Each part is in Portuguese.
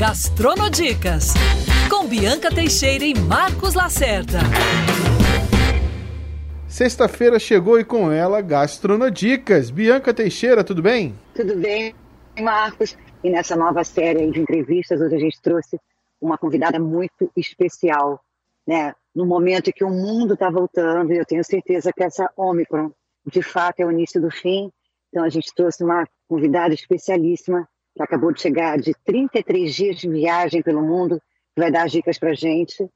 Gastronodicas, com Bianca Teixeira e Marcos Lacerda. Sexta-feira chegou e com ela Gastronodicas. Bianca Teixeira, tudo bem? Tudo bem, Marcos. E nessa nova série de entrevistas, hoje a gente trouxe uma convidada muito especial, né? No momento em que o mundo está voltando, e eu tenho certeza que essa Omicron, de fato, é o início do fim. Então a gente trouxe uma convidada especialíssima que acabou de chegar de 33 dias de viagem pelo mundo, que vai dar dicas para a gente.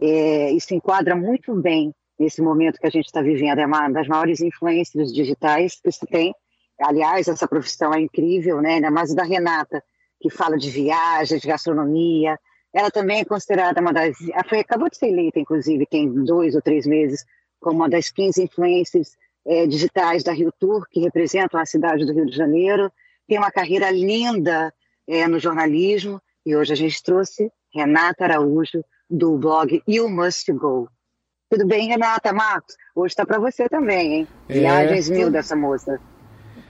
É, isso enquadra muito bem nesse momento que a gente está vivendo. É uma das maiores influências digitais que se tem. Aliás, essa profissão é incrível, né? ainda mais da Renata, que fala de viagens, de gastronomia. Ela também é considerada uma das. Foi, acabou de ser eleita, inclusive, tem dois ou três meses, como uma das 15 influências é, digitais da Rio Tour, que representam a cidade do Rio de Janeiro tem uma carreira linda é, no jornalismo e hoje a gente trouxe Renata Araújo do blog You Must Go. Tudo bem, Renata, Marcos? Hoje está para você também, hein? É, Viagens mil dessa moça.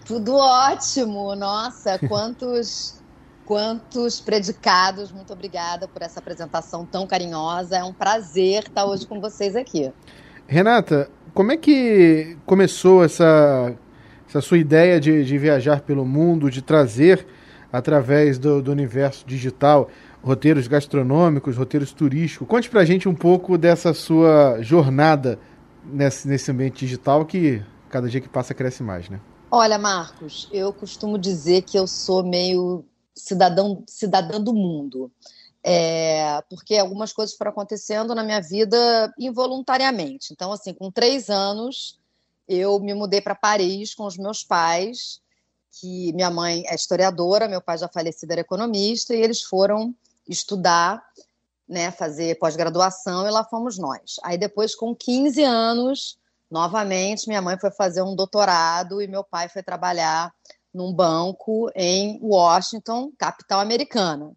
Tudo ótimo, nossa, quantos quantos predicados. Muito obrigada por essa apresentação tão carinhosa. É um prazer estar hoje com vocês aqui. Renata, como é que começou essa essa sua ideia de, de viajar pelo mundo, de trazer através do, do universo digital roteiros gastronômicos, roteiros turísticos. Conte pra gente um pouco dessa sua jornada nesse, nesse ambiente digital que cada dia que passa cresce mais, né? Olha, Marcos, eu costumo dizer que eu sou meio cidadão, cidadã do mundo. É, porque algumas coisas foram acontecendo na minha vida involuntariamente. Então, assim, com três anos, eu me mudei para Paris com os meus pais, que minha mãe é historiadora, meu pai já falecido era economista, e eles foram estudar, né, fazer pós-graduação, e lá fomos nós. Aí depois, com 15 anos, novamente, minha mãe foi fazer um doutorado e meu pai foi trabalhar num banco em Washington, capital americana.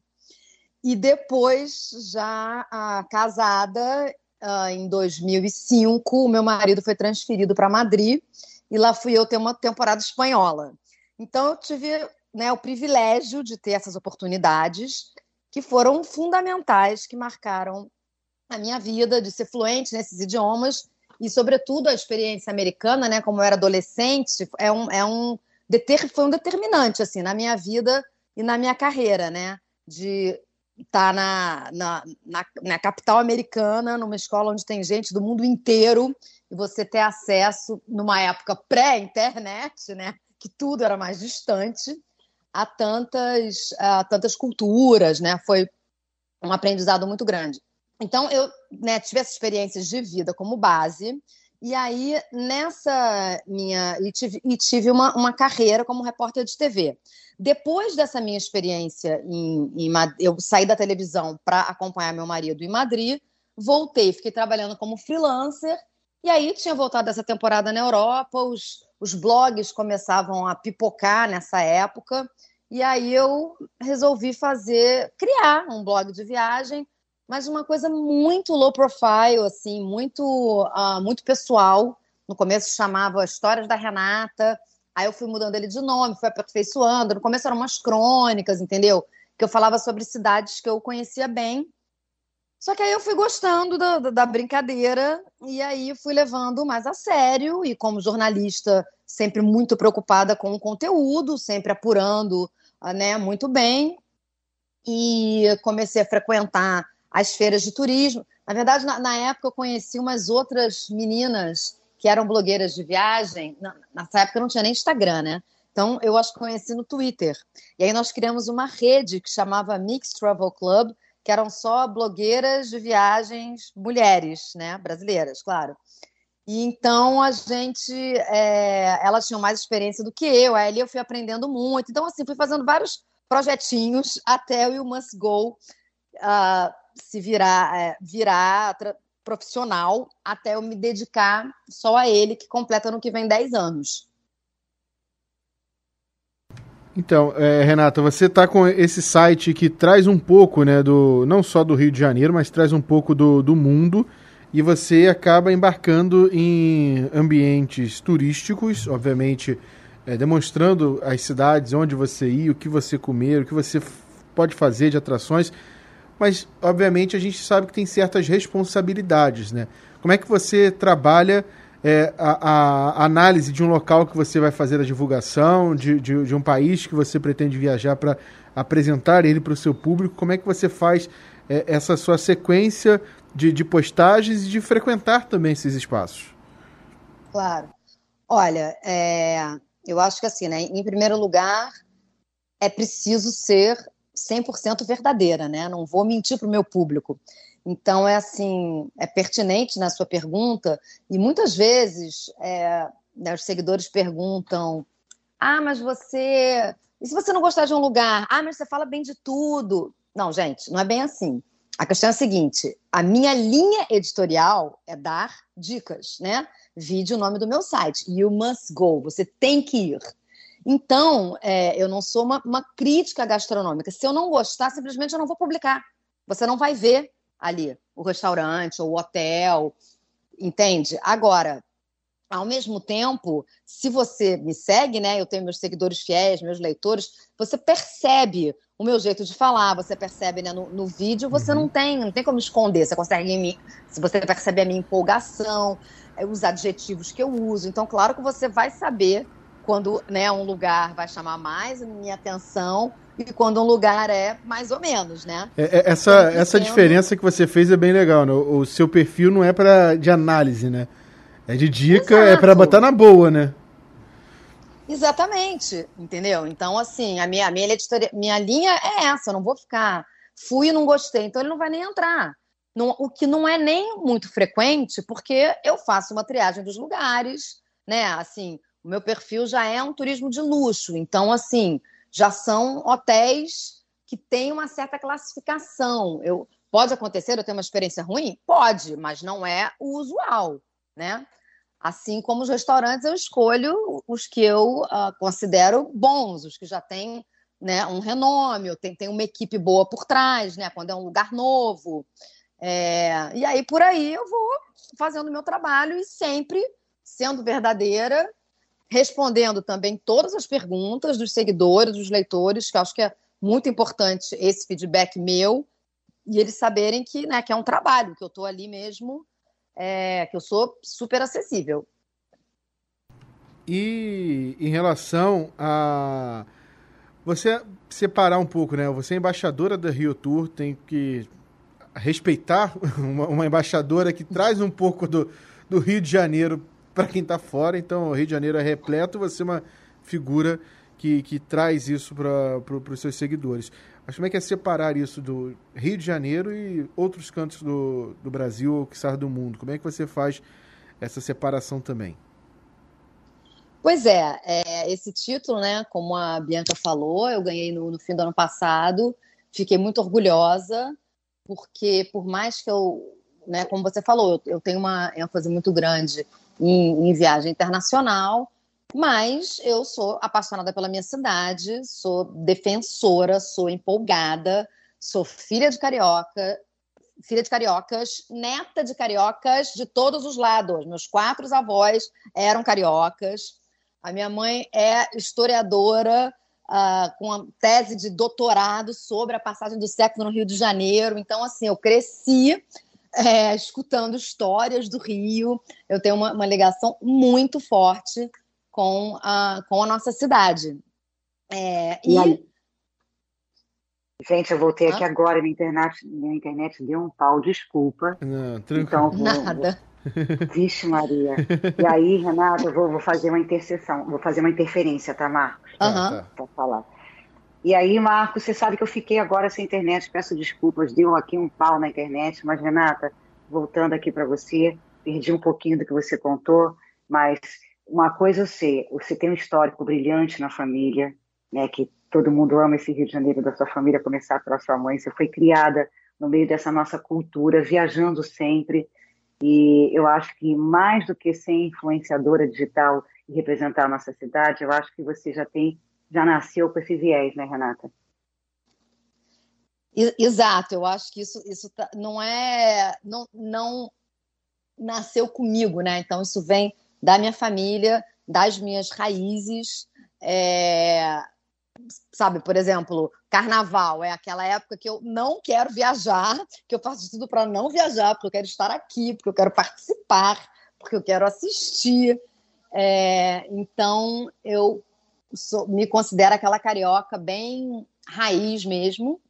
E depois, já ah, casada, uh, em 2005, o meu marido foi transferido para Madrid e lá fui eu ter uma temporada espanhola. Então eu tive né, o privilégio de ter essas oportunidades que foram fundamentais, que marcaram a minha vida, de ser fluente nesses idiomas e, sobretudo, a experiência americana, né, como eu era adolescente, é um, é um foi um determinante assim na minha vida e na minha carreira, né, de tá na, na, na, na, capital americana, numa escola onde tem gente do mundo inteiro, e você ter acesso, numa época pré-internet, né, que tudo era mais distante, a tantas, a tantas culturas, né, foi um aprendizado muito grande. Então, eu né, tive essas experiências de vida como base, e aí, nessa minha. E tive, e tive uma, uma carreira como repórter de TV. Depois dessa minha experiência em, em eu saí da televisão para acompanhar meu marido em Madrid, voltei, fiquei trabalhando como freelancer. E aí tinha voltado essa temporada na Europa, os, os blogs começavam a pipocar nessa época. E aí eu resolvi fazer, criar um blog de viagem mas uma coisa muito low profile, assim, muito, uh, muito pessoal. No começo chamava Histórias da Renata, aí eu fui mudando ele de nome, fui aperfeiçoando. No começo eram umas crônicas, entendeu? Que eu falava sobre cidades que eu conhecia bem. Só que aí eu fui gostando da, da brincadeira e aí fui levando mais a sério. E como jornalista, sempre muito preocupada com o conteúdo, sempre apurando ah, né, muito bem. E comecei a frequentar as feiras de turismo. Na verdade, na, na, época eu conheci umas outras meninas que eram blogueiras de viagem. Na, nessa época não tinha nem Instagram, né? Então eu as conheci no Twitter. E aí nós criamos uma rede que chamava Mixed Travel Club, que eram só blogueiras de viagens mulheres, né? Brasileiras, claro. E então a gente, é, elas tinham mais experiência do que eu. Aí eu fui aprendendo muito. Então assim fui fazendo vários projetinhos até o You Must Go. Uh, se virar, é, virar profissional até eu me dedicar só a ele, que completa no que vem 10 anos. Então, é, Renata, você está com esse site que traz um pouco, né, do não só do Rio de Janeiro, mas traz um pouco do, do mundo, e você acaba embarcando em ambientes turísticos, obviamente é, demonstrando as cidades onde você ia, o que você comer, o que você pode fazer de atrações, mas obviamente a gente sabe que tem certas responsabilidades, né? Como é que você trabalha é, a, a, análise de um local que você vai fazer a divulgação, de, de, de um país que você pretende viajar para apresentar ele para o seu público? Como é que você faz é, essa sua sequência de, de postagens e de frequentar também esses espaços? Claro. Olha, é, eu acho que assim, né? Em primeiro lugar, é preciso ser 100% verdadeira, né? Não vou mentir para o meu público. Então, é assim, é pertinente na sua pergunta, e muitas vezes é, né, os seguidores perguntam: ah, mas você. E se você não gostar de um lugar? Ah, mas você fala bem de tudo. Não, gente, não é bem assim. A questão é a seguinte: a minha linha editorial é dar dicas, né? Vide o nome do meu site, You Must Go, você tem que ir. Então, é, eu não sou uma, uma crítica gastronômica. Se eu não gostar, simplesmente eu não vou publicar. Você não vai ver ali, o restaurante ou o hotel, entende? Agora, ao mesmo tempo, se você me segue, né, eu tenho meus seguidores fiéis, meus leitores, você percebe o meu jeito de falar, você percebe né, no, no vídeo, você uhum. não tem, não tem como esconder, você consegue me, se você percebe a minha empolgação, é, os adjetivos que eu uso, então claro que você vai saber quando né, um lugar vai chamar mais a minha atenção e quando um lugar é mais ou menos, né? É, é, essa, essa diferença que você fez é bem legal, né? O, o seu perfil não é para de análise, né? É de dica, é Exato. é para botar na boa, né? Exatamente, entendeu? Então, assim, a minha, a minha, editoria, minha linha é essa, eu não vou ficar, fui e não gostei, então ele não vai nem entrar. Não, o que não é nem muito frequente, porque eu faço uma triagem dos lugares, né? Assim, o meu perfil já é um turismo de luxo, então, assim, já são hotéis que têm uma certa classificação. Eu, pode acontecer eu ter uma experiência ruim? Pode, mas não é o usual, né? Assim como os restaurantes, eu escolho os que eu uh, considero bons, os que já têm né, um renome, tem, tem uma equipe boa por trás, né, quando é um lugar novo. É, e aí, por aí, eu vou fazendo o meu trabalho e sempre sendo verdadeira respondendo também todas as perguntas dos seguidores, dos leitores, que acho que é muito importante esse feedback meu, e eles saberem que, né, que é um trabalho, que eu estou ali mesmo, é, que eu sou super acessível. E em relação a você separar um pouco, né? Você é embaixadora da Rio Tour, tem que respeitar uma, uma embaixadora que traz um pouco do, do Rio de Janeiro para quem está fora. Então, o Rio de Janeiro é repleto, você é uma figura que, que traz isso para pro, os seus seguidores. Mas como é que é separar isso do Rio de Janeiro e outros cantos do, do Brasil ou que sai do mundo? Como é que você faz essa separação também? Pois é, é, esse título, né, como a Bianca falou, eu ganhei no, no fim do ano passado, fiquei muito orgulhosa, porque por mais que eu, né, como você falou, eu, eu tenho uma ênfase muito grande em, em viagem internacional, mas eu sou apaixonada pela minha cidade, sou defensora, sou empolgada, sou filha de carioca, filha de cariocas, neta de cariocas de todos os lados. Meus quatro avós eram cariocas. A minha mãe é historiadora uh, com a tese de doutorado sobre a passagem do século no Rio de Janeiro. Então, assim, eu cresci é, escutando histórias do Rio. Eu tenho uma, uma, ligação muito forte com a, com a nossa cidade. É, e... e... Gente, eu voltei aqui agora, minha internet, minha internet deu um pau, desculpa. Não, tranquilo. Então, vou, Nada. Vou... Vixe, Maria. E aí, Renato, eu vou, vou, fazer uma interseção, vou fazer uma interferência, tá, Marcos? Uhum. Para falar. E aí, Marcos, você sabe que eu fiquei agora sem internet, peço desculpas, deu aqui um pau na internet, mas Renata, voltando aqui para você, perdi um pouquinho do que você contou, mas uma coisa eu sei, você tem um histórico brilhante na família, né, que todo mundo ama esse Rio de Janeiro da sua família, começar pela sua mãe, você foi criada no meio dessa nossa cultura, viajando sempre, e eu acho que mais do que ser influenciadora digital e representar a nossa cidade, eu acho que você já tem já nasceu com esse viés, né, Renata? Exato, eu acho que isso, isso tá, não é. Não, não nasceu comigo, né? Então, isso vem da minha família, das minhas raízes. É, sabe, por exemplo, Carnaval é aquela época que eu não quero viajar, que eu faço tudo para não viajar, porque eu quero estar aqui, porque eu quero participar, porque eu quero assistir. É, então, eu sou, me considero aquela carioca bem raiz mesmo.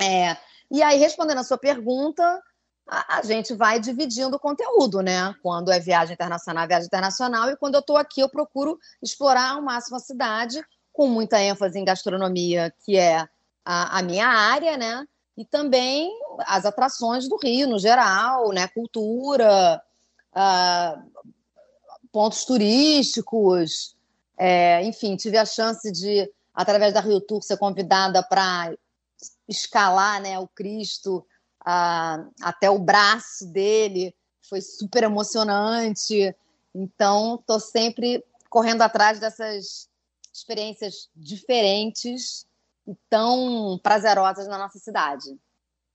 É, e aí, respondendo a sua pergunta, a, a, gente vai dividindo o conteúdo, né? Quando é viagem internacional, viagem internacional, e quando eu estou aqui, eu procuro explorar ao máximo a cidade, com muita ênfase em gastronomia, que é a, a minha área, né? E também as atrações do Rio, no geral, né? Cultura, uh, pontos turísticos, é, enfim, tive a chance de, através da Rio Tour, ser convidada para escalar né, o Cristo uh, até o braço dele, foi super emocionante. Então, estou sempre correndo atrás dessas experiências diferentes e tão prazerosas na nossa cidade.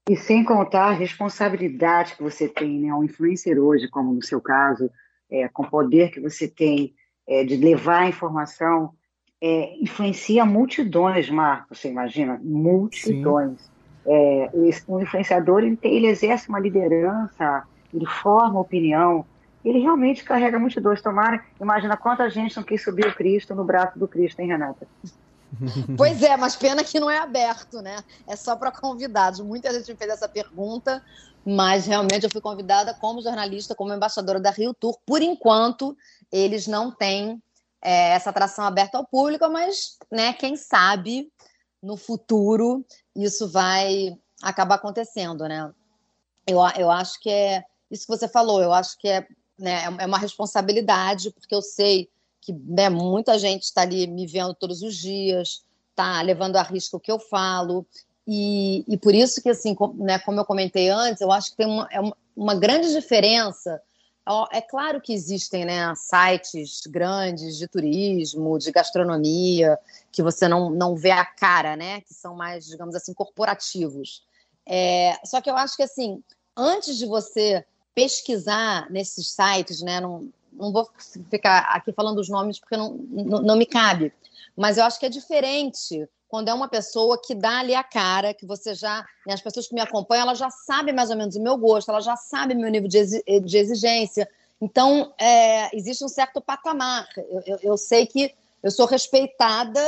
E sem contar a responsabilidade que você tem, né? Um influencer hoje, como no seu caso, é, com o poder que você tem é, de levar a informação, é, influencia multidões, Marco, você imagina? Multidões. É, esse, um influenciador, ele, tem, ele exerce uma liderança, ele forma opinião, ele realmente carrega multidões. Tomara, imagina quanta gente não quis subir o Cristo no braço do Cristo, hein, Renata? Pois é, mas pena que não é aberto, né? É só para convidados. Muita gente me fez essa pergunta, mas realmente eu fui convidada como jornalista, como embaixadora da Rio Tour. Por enquanto, eles não têm é, essa atração aberta ao público, mas, né, quem sabe no futuro isso vai acabar acontecendo, né? Eu, eu acho que é isso que você falou, eu acho que é né, é, é uma responsabilidade, porque eu sei que né, muita gente está ali me vendo todos os dias, está levando a risco o que eu falo, e, e por isso que, assim, com, né, como eu comentei antes, eu acho que tem uma, é uma, uma grande diferença. É claro que existem né, sites grandes de turismo, de gastronomia, que você não, não vê a cara, né? Que são mais, digamos assim, corporativos. É, só que eu acho que, assim, antes de você pesquisar nesses sites, né? Não, não vou ficar aqui falando os nomes porque não, não, não me cabe, mas eu acho que é diferente quando é uma pessoa que dá ali a cara, que você já. Né, as pessoas que me acompanham, elas já sabem mais ou menos o meu gosto, elas já sabem meu nível de, exigência. Então, é, existe um certo patamar. Eu, eu, eu, sei que eu sou respeitada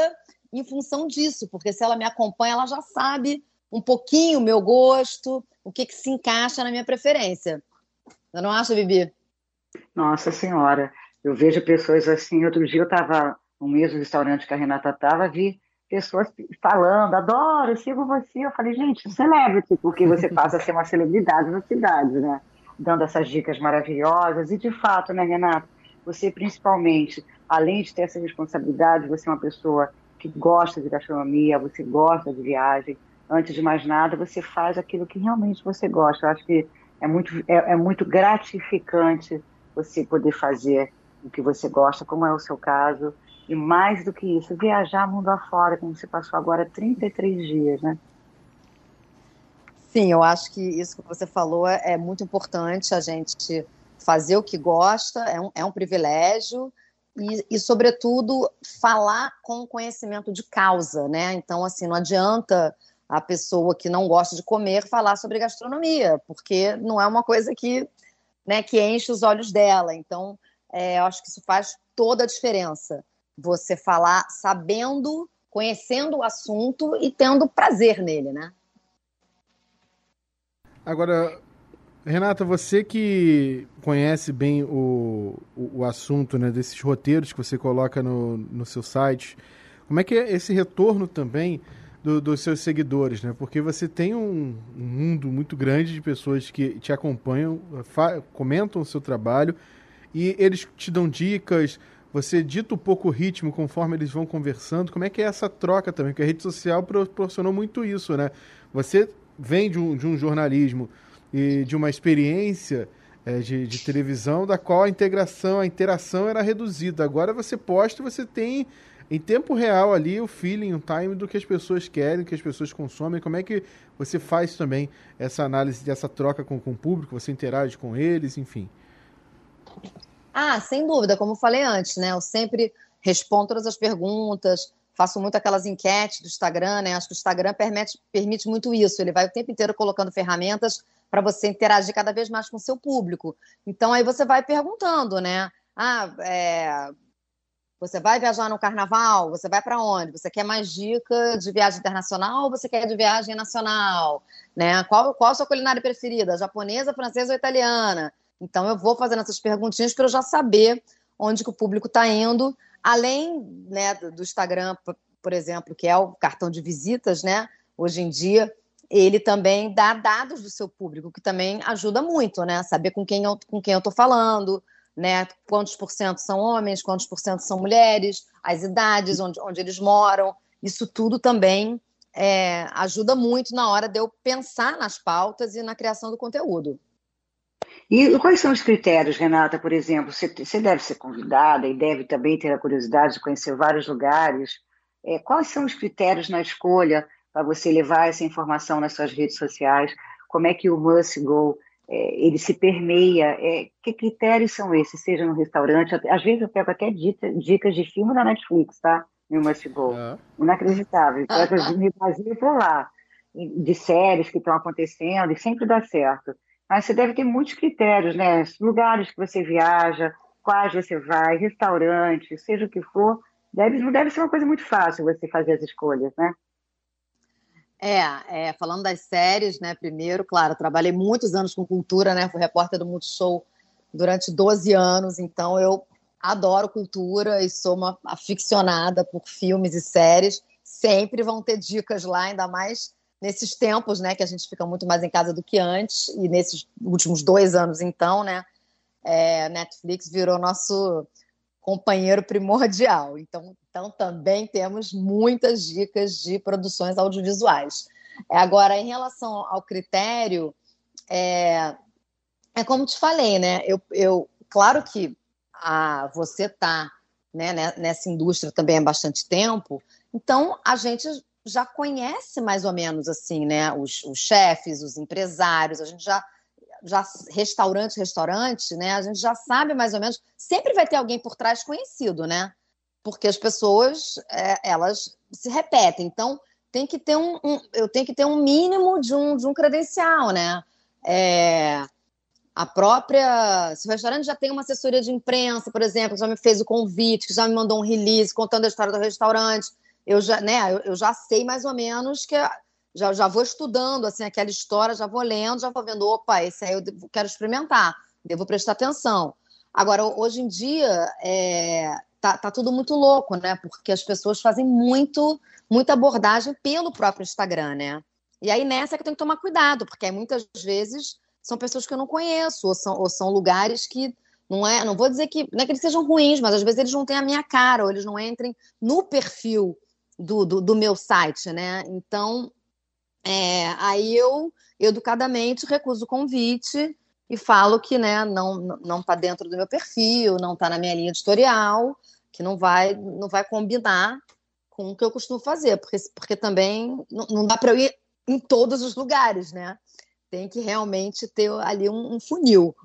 em função disso, porque se ela me acompanha, ela já sabe um pouquinho o meu gosto, o que, que se encaixa na minha preferência. Você não acha, Bibi? Nossa Senhora, eu vejo pessoas assim. Outro dia eu estava no mesmo restaurante que a Renata estava, vi pessoas falando, adoro, sigo você. Eu falei, gente, celebrity, porque você passa a ser uma celebridade na cidade, né? Dando essas dicas maravilhosas. E de fato, né, Renata? Você principalmente, além de ter essa responsabilidade, você é uma pessoa que gosta de gastronomia, você gosta de viagem. Antes de mais nada, você faz aquilo que realmente você gosta. Eu acho que é muito, é, é muito gratificante você poder fazer o que você gosta, como é o seu caso. E mais do que isso, viajar mundo afora, como você passou agora 33 dias, né? Sim, eu acho que isso que você falou é, é muito importante, a gente fazer o que gosta, é um, é um privilégio, e, e, sobretudo, falar com conhecimento de causa, né? Então, assim, não adianta a pessoa que não gosta de comer falar sobre gastronomia, porque não é uma coisa que, né, que enche os olhos dela. Então, é, eu acho que isso faz toda a diferença. Você falar sabendo, conhecendo o assunto e tendo prazer nele, né? Agora, Renata, você que conhece bem o, o, o, assunto né, desses roteiros que você coloca no, no seu site, como é que é esse retorno também do, dos seus seguidores, né? Porque você tem um, um, mundo muito grande de pessoas que te acompanham, comentam o seu trabalho e eles te dão dicas. Você dita um pouco o ritmo conforme eles vão conversando. Como é que é essa troca também? Porque a rede social proporcionou muito isso, né? Você vem de um, de um jornalismo e de uma experiência é, de, de, televisão da qual a integração, a interação era reduzida. Agora você posta você tem em tempo real ali o feeling, o time do que as pessoas querem, que as pessoas consomem. Como é que você faz também essa análise dessa troca com, com o público? Você interage com eles, enfim? Ah, sem dúvida, como eu falei antes, né? Eu sempre respondo todas as perguntas, faço muito aquelas enquetes do Instagram, né? Acho que o Instagram permite, permite muito isso. Ele vai o tempo inteiro colocando ferramentas para você interagir cada vez mais com o seu público. Então aí você vai perguntando, né? Ah, é, você vai viajar no carnaval? Você vai para onde? Você quer mais dica de viagem internacional ou você quer de viagem nacional? Né? Qual, qual a sua culinária preferida? Japonesa, francesa ou italiana? Então eu vou fazendo essas perguntinhas para eu já saber onde que o público está indo, além né, do Instagram, por exemplo, que é o cartão de visitas, né? Hoje em dia ele também dá dados do seu público, que também ajuda muito, né? Saber com quem eu, com quem eu estou falando, né? Quantos por cento são homens, quantos por cento são mulheres, as idades, onde, onde eles moram. Isso tudo também é, ajuda muito na hora de eu pensar nas pautas e na criação do conteúdo. E quais são os critérios, Renata, por exemplo? Você, você deve ser convidada e deve também ter a curiosidade de conhecer vários lugares. É, quais são os critérios na escolha para você levar essa informação nas suas redes sociais? Como é que o Must Go é, ele se permeia. É, que critérios são esses? Seja no restaurante, às vezes eu pego até dicas de filme da Netflix, tá? No Must Go. É. Inacreditável. Ah, eu me baseio por lá, de séries que estão acontecendo, e sempre dá certo. Mas você deve ter muitos critérios, né? Lugares que você viaja, quais você vai, restaurantes, seja o que for. Deve, não deve ser uma coisa muito fácil você fazer as escolhas, né? É, é, falando das séries, né? Primeiro, claro, trabalhei muitos anos com cultura, né? Fui repórter do Multishow durante 12 anos, então eu adoro cultura e sou uma aficionada por filmes e séries. Sempre vão ter dicas lá, ainda mais nesses tempos, né? Que a gente fica muito mais em casa do que antes, e nesses últimos dois anos, então, né? É, Netflix virou nosso companheiro primordial. Então, então também temos muitas dicas de produções audiovisuais. É, agora, em relação ao critério, é, é como te falei, né? Eu, eu claro que a, você está né, nessa indústria também há bastante tempo, então a gente já conhece mais ou menos assim, né? Os, os chefes, os empresários, a gente já já restaurante, restaurante, né? A gente já sabe mais ou menos. Sempre vai ter alguém por trás conhecido, né? Porque as pessoas é, elas se repetem. Então tem que ter um, um, eu tenho que ter um mínimo de um, de um credencial, né? É, a própria. Se o restaurante já tem uma assessoria de imprensa, por exemplo, já me fez o convite, já me mandou um release contando a história do restaurante, eu já, né, eu, eu já sei mais ou menos que já, já vou estudando assim aquela história, já vou lendo, já vou vendo, opa, esse aí eu quero experimentar, devo prestar atenção. Agora, hoje em dia, é, tá, tá tudo muito louco, né? Porque as pessoas fazem muito, muita abordagem pelo próprio Instagram, né? E aí nessa é que tenho que tomar cuidado, porque muitas vezes são pessoas que eu não conheço, ou são, ou são lugares que não é, não vou dizer que não é que eles sejam ruins, mas às vezes eles não têm a minha cara, ou eles não entrem no perfil do, do, do meu site, né? Então é, aí eu educadamente recuso o convite e falo que né, não não está dentro do meu perfil, não está na minha linha editorial, que não vai não vai combinar com o que eu costumo fazer, porque, porque também não, não dá para eu ir em todos os lugares, né? Tem que realmente ter ali um, um funil.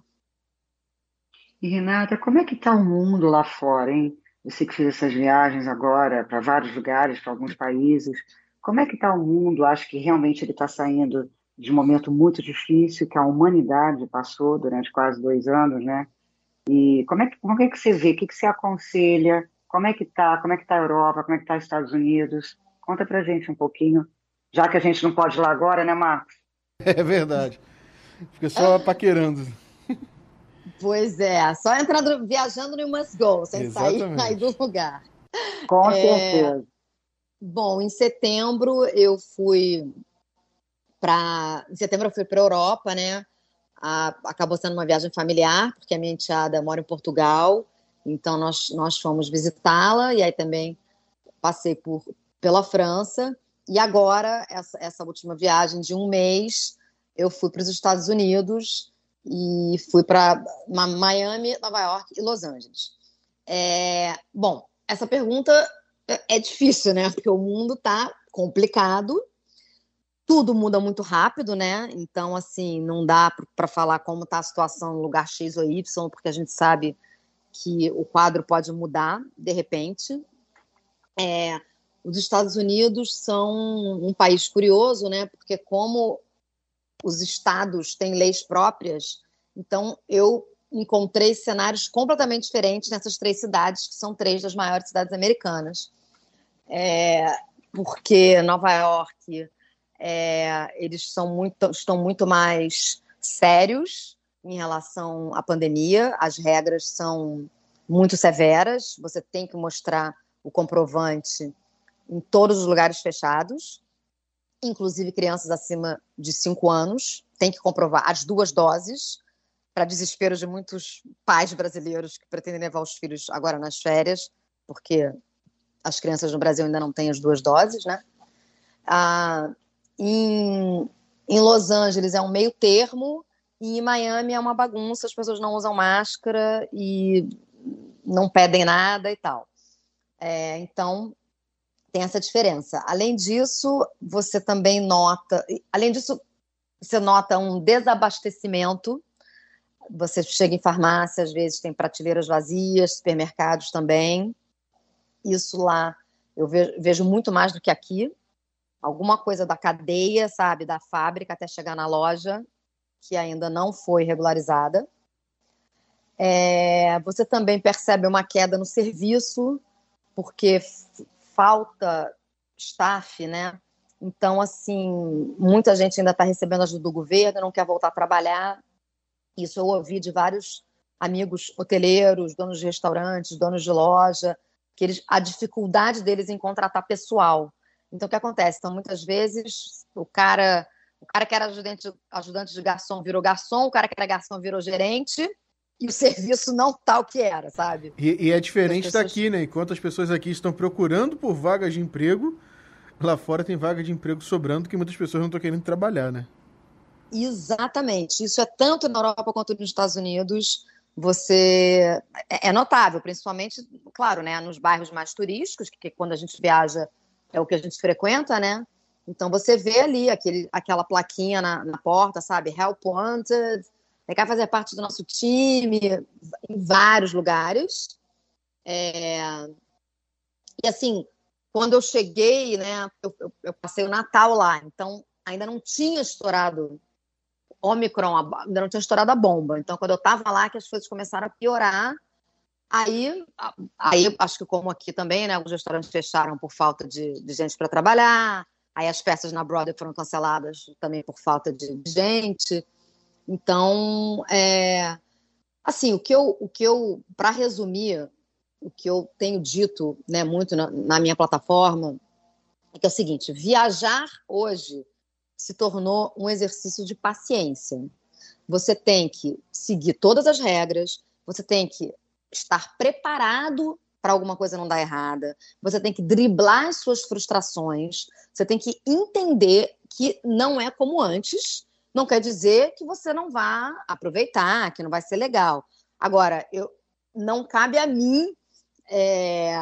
E Renata, como é que está o mundo lá fora, hein? Você que fez essas viagens agora para vários lugares, para alguns países. Como é que está o mundo? Acho que realmente ele está saindo de um momento muito difícil que a humanidade passou durante quase dois anos, né? E como é que, como é que você vê? O que, que você aconselha? Como é que está? Como é que está a Europa? Como é que está os Estados Unidos? Conta para gente um pouquinho, já que a gente não pode ir lá agora, né, Marcos? É verdade. Fica só paquerando. Pois é, só entrando, viajando no Must Go, sem Exatamente. sair, do lugar. Com é... certeza. Bom, em setembro eu fui para. Em setembro eu fui para a Europa, né? Acabou sendo uma viagem familiar, porque a minha enteada mora em Portugal, então nós, nós fomos visitá-la, e aí também passei por, pela França. E agora, essa, essa última viagem de um mês, eu fui para os Estados Unidos e fui para Miami, Nova York e Los Angeles. É, bom, essa pergunta é difícil, né? Porque o mundo tá complicado, tudo muda muito rápido, né? Então, assim, não dá para falar como está a situação no lugar X ou Y, porque a gente sabe que o quadro pode mudar de repente. É, os Estados Unidos são um país curioso, né? Porque como os estados têm leis próprias, então eu encontrei cenários completamente diferentes nessas três cidades, que são três das maiores cidades americanas. É, porque Nova York, é, eles são muito, estão muito mais sérios em relação à pandemia, as regras são muito severas, você tem que mostrar o comprovante em todos os lugares fechados, inclusive crianças acima de 5 anos, tem que comprovar as duas doses, para desespero de muitos pais brasileiros que pretendem levar os filhos agora nas férias, porque as crianças no Brasil ainda não têm as duas doses, né? Ah, em, em Los Angeles é um meio termo, e em Miami é uma bagunça, as pessoas não usam máscara e não pedem nada e tal. É, então, tem essa diferença. Além disso, você também nota, além disso, você nota um desabastecimento. Você chega em farmácia, às vezes tem prateleiras vazias, supermercados também. Isso lá eu vejo muito mais do que aqui. Alguma coisa da cadeia, sabe, da fábrica até chegar na loja, que ainda não foi regularizada. É, você também percebe uma queda no serviço, porque falta staff, né? Então, assim, muita gente ainda está recebendo ajuda do governo, não quer voltar a trabalhar. Isso eu ouvi de vários amigos hoteleiros, donos de restaurantes, donos de loja, que eles, a dificuldade deles em contratar pessoal. Então, o que acontece? Então, muitas vezes, o cara, o cara que era ajudante, ajudante de garçom virou garçom, o cara que era garçom virou gerente, e o serviço não tá o que era, sabe? E, e é diferente pessoas... daqui, né? Enquanto as pessoas aqui estão procurando por vagas de emprego, lá fora tem vaga de emprego sobrando que muitas pessoas não estão querendo trabalhar, né? Exatamente. Isso é tanto na Europa quanto nos Estados Unidos. Você é, é notável, principalmente, claro, né, nos bairros mais turísticos, que quando a gente viaja é o que a gente frequenta, né? Então você vê ali aquele, aquela plaquinha na, na porta, sabe? Help wanted, quer fazer parte do nosso time em vários lugares. É... E assim, quando eu cheguei, né, eu, eu, eu, passei o Natal lá, então ainda não tinha estourado Omicron, ainda não tinha estourado a bomba. Então, quando eu estava lá, que as coisas começaram a piorar, aí, aí acho que como aqui também, né, os restaurantes fecharam por falta de, de gente para trabalhar, aí as peças na Broadway foram canceladas também por falta de gente. Então, é, assim, o que eu, o que eu para resumir, o que eu tenho dito né, muito na, na minha plataforma é que é o seguinte: viajar hoje se tornou um exercício de paciência. Você tem que seguir todas as regras, você tem que estar preparado para alguma coisa não dar errada, você tem que driblar as suas frustrações, você tem que entender que não é como antes, não quer dizer que você não vá aproveitar, que não vai ser legal. Agora, eu, não cabe a mim é,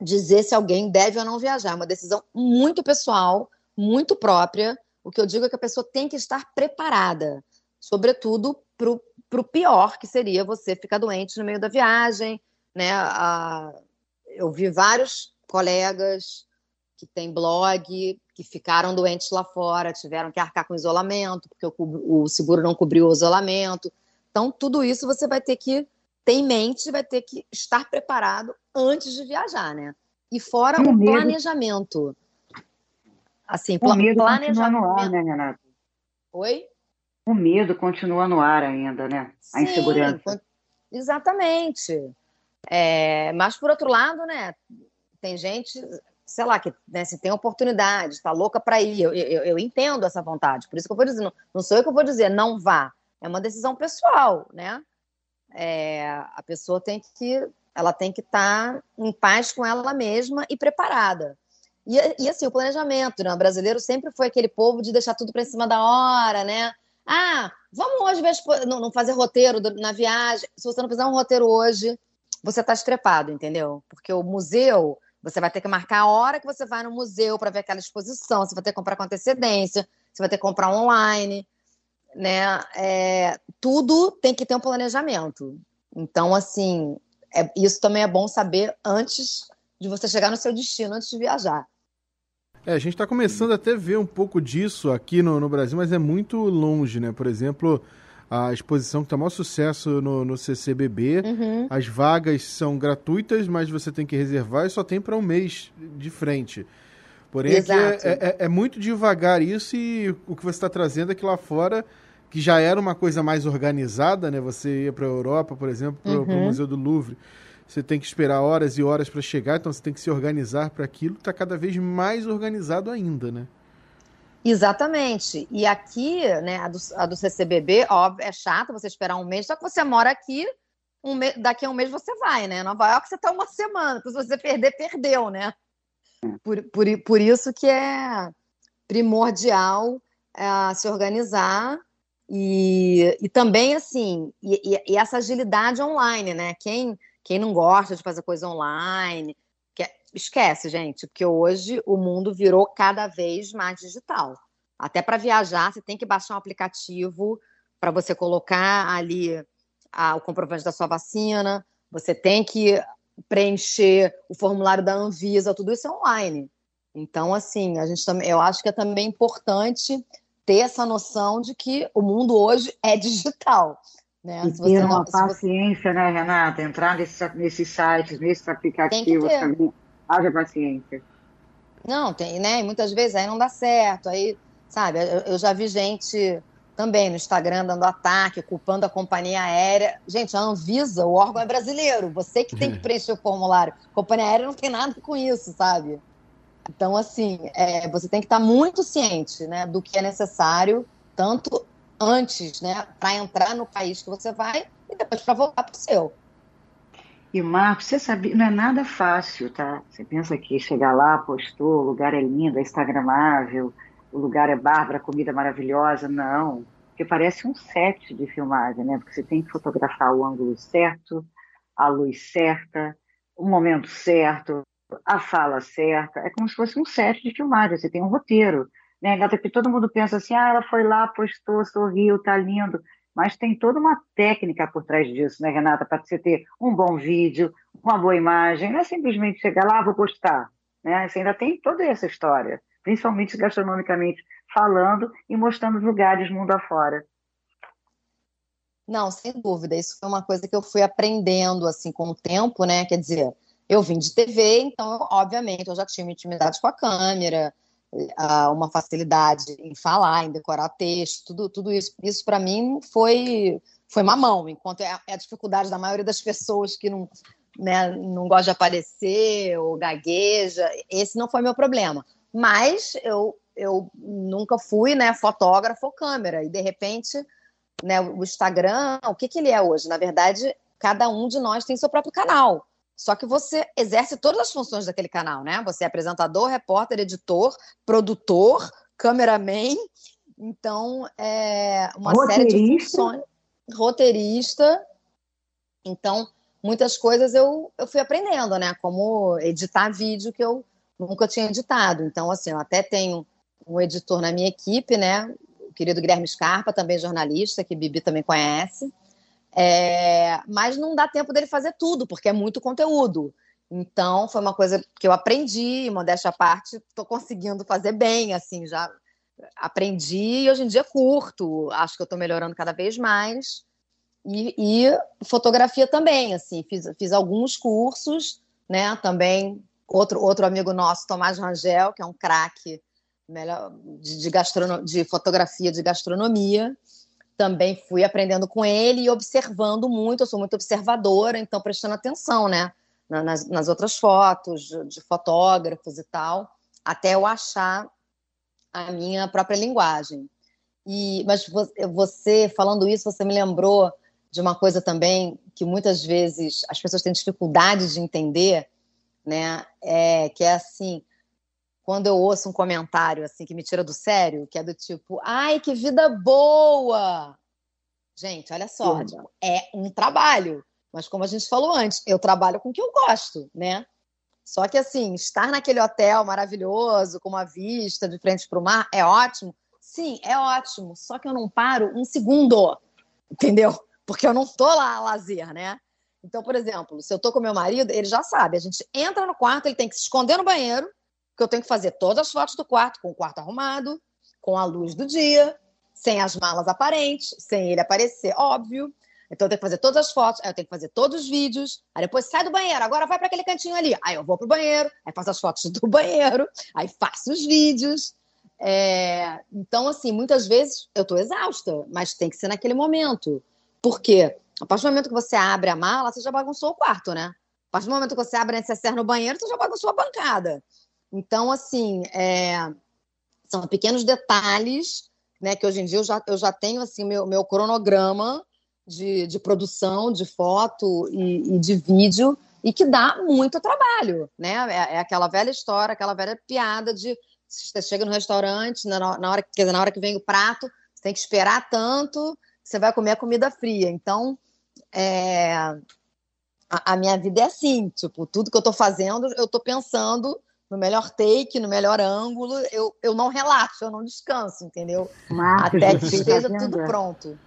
dizer se alguém deve ou não viajar. É uma decisão muito pessoal, muito própria. O que eu digo é que a pessoa tem que estar preparada, sobretudo para o pior, que seria você ficar doente no meio da viagem. Né? A, eu vi vários colegas que têm blog, que ficaram doentes lá fora, tiveram que arcar com isolamento, porque o, o seguro não cobriu o isolamento. Então, tudo isso você vai ter que ter em mente, vai ter que estar preparado antes de viajar, né? E fora o, o planejamento. Assim, o medo planejamento. Continua no ar, né, Renato? Oi? O medo continua no ar ainda, né? A Sim, insegurança. Exatamente. É, mas, por outro lado, né, tem gente, sei lá, que né, se tem oportunidade, está louca para ir. Eu, eu, eu, entendo essa vontade. Por isso que eu vou dizer, não, não sou eu que vou dizer, não vá. É uma decisão pessoal, né? É, a pessoa tem que, ela tem que estar tá em paz com ela mesma e preparada. E, e assim, o planejamento, né? O brasileiro sempre foi aquele povo de deixar tudo para cima da hora, né? Ah, vamos hoje ver, não, não fazer roteiro na viagem. Se você não fizer um roteiro hoje, você está estrepado, entendeu? Porque o museu, você vai ter que marcar a hora que você vai no museu para ver aquela exposição, você vai ter que comprar com antecedência, você vai ter que comprar online, né? É, tudo tem que ter um planejamento. Então, assim, é, isso também é bom saber antes de você chegar no seu destino antes de viajar. É, a gente está começando até ver um pouco disso aqui no, no Brasil, mas é muito longe, né? Por exemplo, a exposição que está maior sucesso no, no CCBB. Uhum. As vagas são gratuitas, mas você tem que reservar e só tem para um mês de frente. Porém, é, é, é, muito devagar isso e o que você está trazendo aqui lá fora, que já era uma coisa mais organizada, né? Você ia para a Europa, por exemplo, para o uhum. Museu do Louvre. Você tem que esperar horas e horas para chegar, então você tem que se organizar para aquilo. Está cada vez mais organizado ainda, né? Exatamente. E aqui, né, a do, a do CCBB, óbvio, é chato você esperar um mês, só que você mora aqui, um me... daqui a um mês você vai, né? Nova York você está uma semana, se você perder, perdeu, né? Por, por, por isso que é primordial é, se organizar e, e também, assim, e, e, essa agilidade online, né? Quem, quem não gosta de fazer coisa online, esquece, gente, porque hoje o mundo virou cada vez mais digital. Até para viajar, você tem que baixar um aplicativo para você colocar ali a, o comprovante da sua vacina, você tem que preencher o formulário da Anvisa, tudo isso é online. Então, assim, a gente também, eu acho que é também importante ter essa noção de que o mundo hoje é digital. Né? E ter uma paciência, você... né, Renata? Entrar nesse, nesses sites, nesses aplicativos também Haja paciência. Não, tem, né? Muitas vezes aí não dá certo. Aí, sabe, eu, eu já vi gente também no Instagram dando ataque, culpando a companhia aérea. Gente, a Anvisa, o órgão é brasileiro, você que tem que preencher o formulário. A companhia aérea não tem nada com isso, sabe? Então, assim, é, você tem que estar muito ciente né, do que é necessário, tanto antes, né, para entrar no país que você vai e depois para voltar para o seu. E Marcos, você sabe, não é nada fácil, tá? Você pensa que chegar lá, postou, o lugar é lindo, é instagramável, o lugar é bárbaro, comida é maravilhosa, não. Porque parece um set de filmagem, né? Porque você tem que fotografar o ângulo certo, a luz certa, o momento certo, a fala certa. É como se fosse um set de filmagem, você tem um roteiro. Né? Até que todo mundo pensa assim, ah, ela foi lá, postou, sorriu, tá lindo mas tem toda uma técnica por trás disso, né, Renata, para você ter um bom vídeo, uma boa imagem, não é simplesmente chegar lá, vou postar, né? Você ainda tem toda essa história, principalmente gastronomicamente falando e mostrando os lugares mundo afora. Não, sem dúvida, isso foi uma coisa que eu fui aprendendo assim com o tempo, né? Quer dizer, eu vim de TV, então, obviamente, eu já tinha intimidade com a câmera, uma facilidade em falar, em decorar texto, tudo, tudo isso. Isso para mim foi foi mamão, enquanto é, é, a dificuldade da maioria das pessoas que não né, não gosta de aparecer ou gagueja. Esse não foi meu problema. Mas eu eu nunca fui, né, fotógrafo ou câmera e de repente, né, o Instagram, o que que ele é hoje? Na verdade, cada um de nós tem seu próprio canal. Só que você exerce todas as funções daquele canal, né? Você é apresentador, repórter, editor, produtor, cameraman. Então, é uma roteirista. série de funções. Roteirista. Então, muitas coisas eu, eu fui aprendendo, né? Como editar vídeo que eu nunca tinha editado. Então, assim, eu até tenho um editor na minha equipe, né? O querido Guilherme Scarpa, também jornalista, que Bibi também conhece. É, mas não dá tempo dele fazer tudo, porque é muito conteúdo. Então, foi uma coisa que eu aprendi, modéstia à parte, estou conseguindo fazer bem, assim, já aprendi e hoje em dia curto, acho que eu estou melhorando cada vez mais. E, e, fotografia também, assim, fiz, fiz alguns cursos, né, também, outro, outro amigo nosso, Tomás Rangel, que é um craque de, de, de fotografia de gastronomia, também fui aprendendo com ele e observando muito. Eu sou muito observadora, então prestando atenção, né? Nas, nas outras fotos de, de fotógrafos e tal, até eu achar a minha própria linguagem. E, mas você, falando isso, você me lembrou de uma coisa também que muitas vezes as pessoas têm dificuldade de entender, né? É, que é assim, quando eu ouço um comentário assim que me tira do sério, que é do tipo, ai, que vida boa! Gente, olha só, tipo, é um trabalho. Mas como a gente falou antes, eu trabalho com o que eu gosto, né? Só que assim, estar naquele hotel maravilhoso, com uma vista de frente para o mar, é ótimo? Sim, é ótimo. Só que eu não paro um segundo, entendeu? Porque eu não estou lá a lazer, né? Então, por exemplo, se eu tô com meu marido, ele já sabe. A gente entra no quarto, ele tem que se esconder no banheiro, que eu tenho que fazer todas as fotos do quarto, com o quarto arrumado, com a luz do dia, sem as malas aparentes, sem ele aparecer, óbvio. Então eu tenho que fazer todas as fotos, aí eu tenho que fazer todos os vídeos, aí depois sai do banheiro, agora vai para aquele cantinho ali. Aí eu vou pro banheiro, aí faço as fotos do banheiro, aí faço os vídeos. É... Então, assim, muitas vezes eu tô exausta, mas tem que ser naquele momento. Por quê? A partir do momento que você abre a mala, você já bagunçou o quarto, né? A partir do momento que você abre a necessaire no banheiro, você já bagunçou a bancada. Então, assim, é... são pequenos detalhes, né? Que hoje em dia eu já, eu já tenho, assim, meu, meu cronograma de, de produção de foto e, e, de vídeo e que dá muito trabalho, né? É, é, aquela velha história, aquela velha piada de você chega no restaurante, na, na, hora, quer dizer, na hora que vem o prato, você tem que esperar tanto, você vai comer a comida fria. Então, é, a, a, minha vida é assim, tipo, tudo que eu estou fazendo, eu estou pensando no melhor take, no melhor ângulo, eu, eu não relaxo, eu não descanso, entendeu? Marcos, Até que esteja tudo pronto.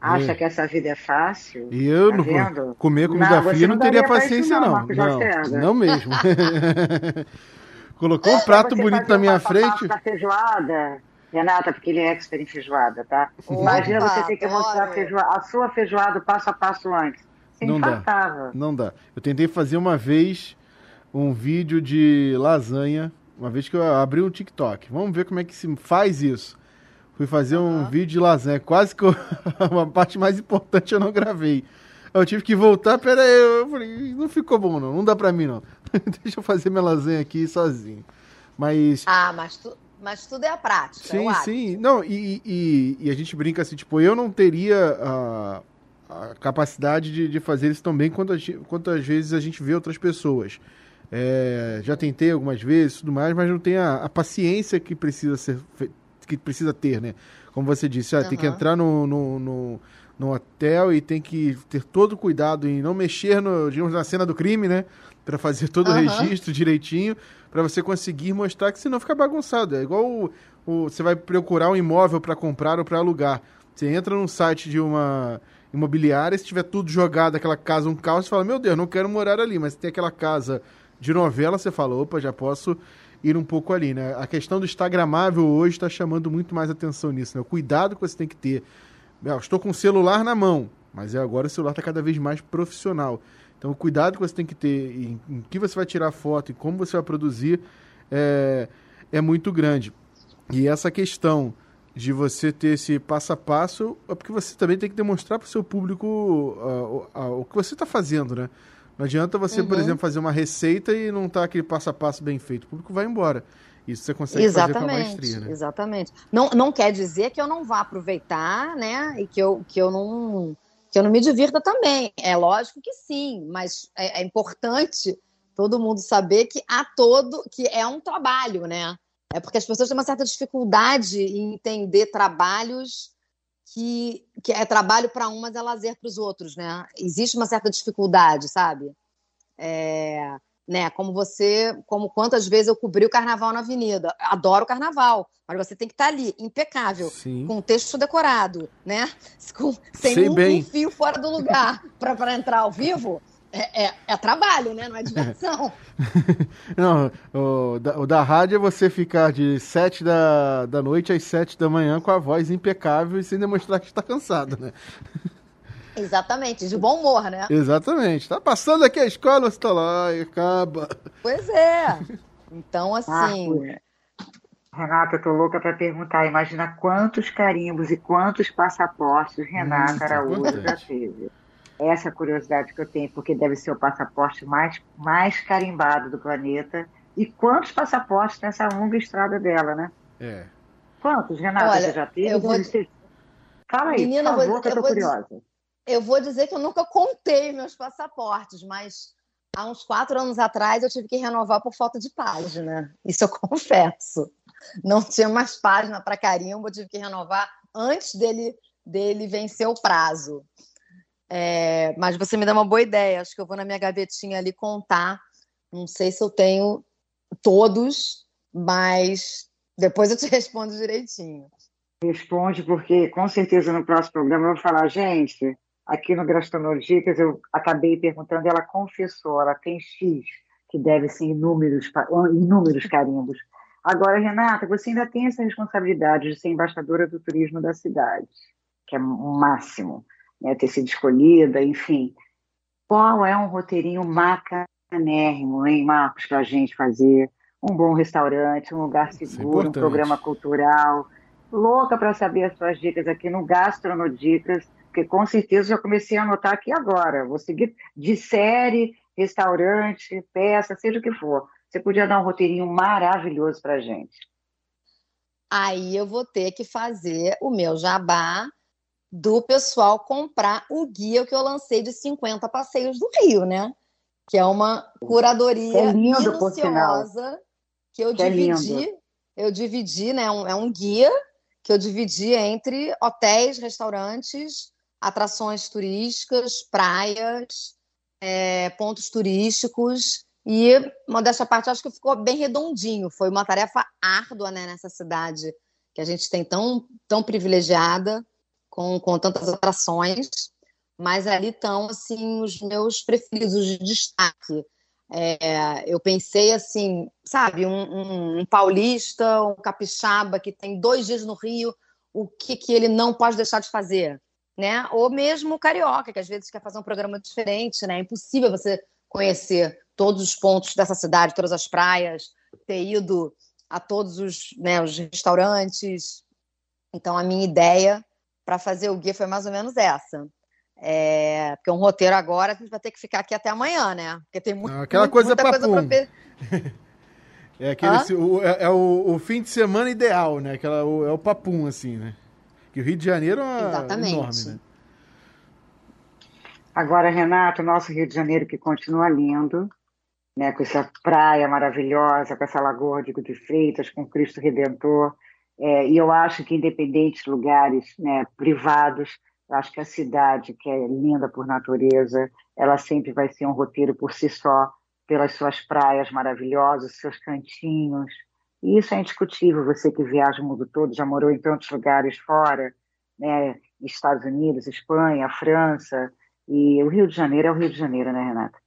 Acha é. que essa vida é fácil? E eu tá não vendo? comer comida não, fria não, não teria paciência, não. Não, não mesmo. Colocou um prato bonito na minha frente. Da feijoada, Renata, porque ele é expert em feijoada, tá? Opa, Imagina você ter que mostrar a, feijoada, a sua feijoada passo a passo antes. Você não dá. Não dá. Eu tentei fazer uma vez um vídeo de lasanha, uma vez que eu abri um TikTok. Vamos ver como é que se faz isso. Fui fazer um vídeo de lasanha, quase que eu, uma parte mais importante eu não gravei. Eu tive que voltar, pera aí, eu falei, não ficou bom não, não dá pra mim não. Deixa eu fazer minha lasanha aqui sozinho. Mas... Ah, mas, tu, mas tudo é a prática, Sim, é sim. Não, e, e, e, a gente brinca assim, tipo, eu não teria a, a capacidade de, de fazer isso tão bem quanto, a, quanto às vezes a gente vê outras pessoas. É, já tentei algumas vezes tudo mais, mas não tem a, a paciência que precisa ser que precisa ter, né? Como você disse, ah, uhum. tem que entrar no, no, no, no, hotel e tem que ter todo cuidado em não mexer no, digamos, na cena do crime, né? Para fazer todo uhum. o registro direitinho, para você conseguir mostrar que senão fica bagunçado. É igual o, o você vai procurar um imóvel para comprar ou para alugar. Você entra num site de uma imobiliária, se tiver tudo jogado, aquela casa, um caos, você fala, meu Deus, não quero morar ali. Mas tem aquela casa de novela, você fala, opa, já posso ir um pouco ali, né? A questão do Instagramável hoje está chamando muito mais atenção nisso, né? O cuidado que você tem que ter. Eu estou com o celular na mão, mas é agora o celular está cada vez mais profissional. Então, o cuidado que você tem que ter em, em que você vai tirar foto e como você vai produzir é, é muito grande. E essa questão de você ter esse passo a passo é porque você também tem que demonstrar para o seu público uh, uh, uh, o que você está fazendo, né? Não adianta você, uhum. por exemplo, fazer uma receita e não tá aquele passo a passo bem feito. O público vai embora. Isso você consegue exatamente, fazer com a maestria, né? Exatamente. Não, não quer dizer que eu não vá aproveitar, né? E que eu, que eu não que eu não me divirta também. É lógico que sim, mas é, é importante todo mundo saber que há todo que é um trabalho, né? É porque as pessoas têm uma certa dificuldade em entender trabalhos que, que é trabalho para um, mas é lazer para os outros, né? Existe uma certa dificuldade, sabe? É, né? Como você, como quantas vezes eu cobri o carnaval na avenida. Adoro o carnaval, mas você tem que estar tá ali, impecável, Sim. com o texto decorado, né? Com, sem Sei um, um fio fora do lugar para entrar ao vivo. É, é, é, trabalho, né? Não é diversão. Não, o da, o da rádio é você ficar de 7 da, da noite às 7 da manhã com a voz impecável e sem demonstrar que está cansado, né? Exatamente, de bom humor, né? Exatamente. Tá passando aqui a escola, você tá lá e acaba. Pois é. Então, assim. Renata, eu tô louca para perguntar. Imagina quantos carimbos e quantos passaportes Renata Araújo já teve. Essa é curiosidade que eu tenho, porque deve ser o passaporte mais, mais carimbado do planeta. E quantos passaportes nessa longa estrada dela, né? É. Quantos, Renata, Olha, você já teve? Eu vou... Fala aí, Menina, por favor, vou... que eu tô curiosa. Dizer... Eu vou dizer que eu nunca contei meus passaportes, mas há uns quatro anos atrás eu tive que renovar por falta de página. Isso eu confesso. Não tinha mais página para carimbo, eu tive que renovar antes dele, dele vencer o prazo. É, mas você me dá uma boa ideia. Acho que eu vou na minha gavetinha ali contar. Não sei se eu tenho todos, mas depois eu te respondo direitinho. Responde, porque com certeza no próximo programa eu vou falar, gente, aqui no Gastronodicas, eu acabei perguntando, ela confessou, ela tem X, que deve ser inúmeros, inúmeros carimbos. Agora, Renata, você ainda tem essa responsabilidade de ser embaixadora do turismo da cidade, que é o máximo, né, ter sido escolhida, enfim. Qual é um roteirinho macanérrimo, hein, Marcos, para a gente fazer? Um bom restaurante, um lugar é seguro, é um programa cultural. Louca para saber as suas dicas aqui no Gastronodicas, porque com certeza já comecei a anotar aqui agora. Vou seguir de série, restaurante, peça, seja o que for. Você podia dar um roteirinho maravilhoso para gente. Aí eu vou ter que fazer o meu jabá do pessoal comprar o guia que eu lancei de 50 passeios do Rio, né? Que é uma curadoria é lindo, minuciosa que eu que dividi. É eu dividi, né? Um, é um guia que eu dividi entre hotéis, restaurantes, atrações turísticas, praias, é, pontos turísticos. E, modéstia à parte, acho que ficou bem redondinho. Foi uma tarefa árdua né, nessa cidade que a gente tem tão, tão privilegiada, com, com tantas atrações. Mas ali estão, assim, os meus preferidos de destaque. É, eu pensei assim, sabe, um, um, um, paulista, um capixaba que tem dois dias no Rio, o que, que ele não pode deixar de fazer? né? Ou mesmo o carioca, que às vezes quer fazer um programa diferente, né? É impossível você conhecer todos os pontos dessa cidade, todas as praias, ter ido a todos os, né, os restaurantes. Então, a minha ideia para fazer o guia foi mais ou menos essa. É, porque um roteiro agora a gente vai ter que ficar aqui até amanhã, né? Porque tem muito, Aquela muito, coisa muita coisa para É, aquele, o, é, é o, o, fim de semana ideal, né? Aquela, o, é o papum, assim, né? Que o Rio de Janeiro é Exatamente. enorme, né? Agora, Renato, nosso Rio de Janeiro que continua lindo, né, com essa praia maravilhosa, com essa lagoa de Freitas, com Cristo Redentor, é, e eu acho que independentes lugares né, privados, eu acho que a cidade, que é linda por natureza, ela sempre vai ser um roteiro por si só, pelas suas praias maravilhosas, seus cantinhos, e isso é indiscutível. Você que viaja o mundo todo, já morou em tantos lugares fora, né? Estados Unidos, Espanha, França. E o Rio de Janeiro é o Rio de Janeiro, né, Renata?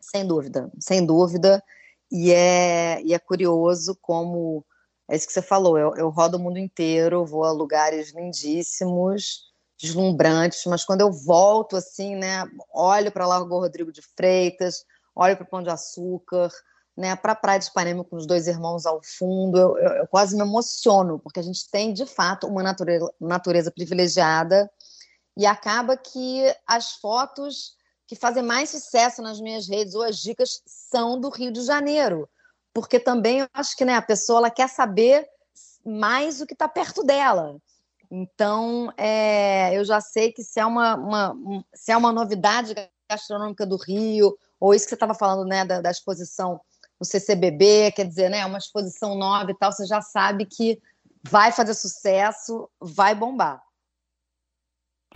Sem dúvida, sem dúvida. E é, e é curioso como. É isso que você falou. Eu, eu rodo o mundo inteiro, vou a lugares lindíssimos, deslumbrantes, mas quando eu volto, assim, né? Olho para Largo Rodrigo de Freitas, olho para o Pão de Açúcar né, para a Praia de Ipanema com os dois irmãos ao fundo, eu, eu, eu, quase me emociono, porque a gente tem, de fato, uma natureza, natureza privilegiada e acaba que as fotos que fazem mais sucesso nas minhas redes ou as dicas são do Rio de Janeiro, porque também eu acho que né, a pessoa ela quer saber mais o que está perto dela. Então, é, eu já sei que se é uma, uma, se é uma novidade gastronômica do Rio, ou isso que você estava falando né, da, da exposição no CCBB, quer dizer, né, uma exposição nova e tal, você já sabe que vai fazer sucesso, vai bombar.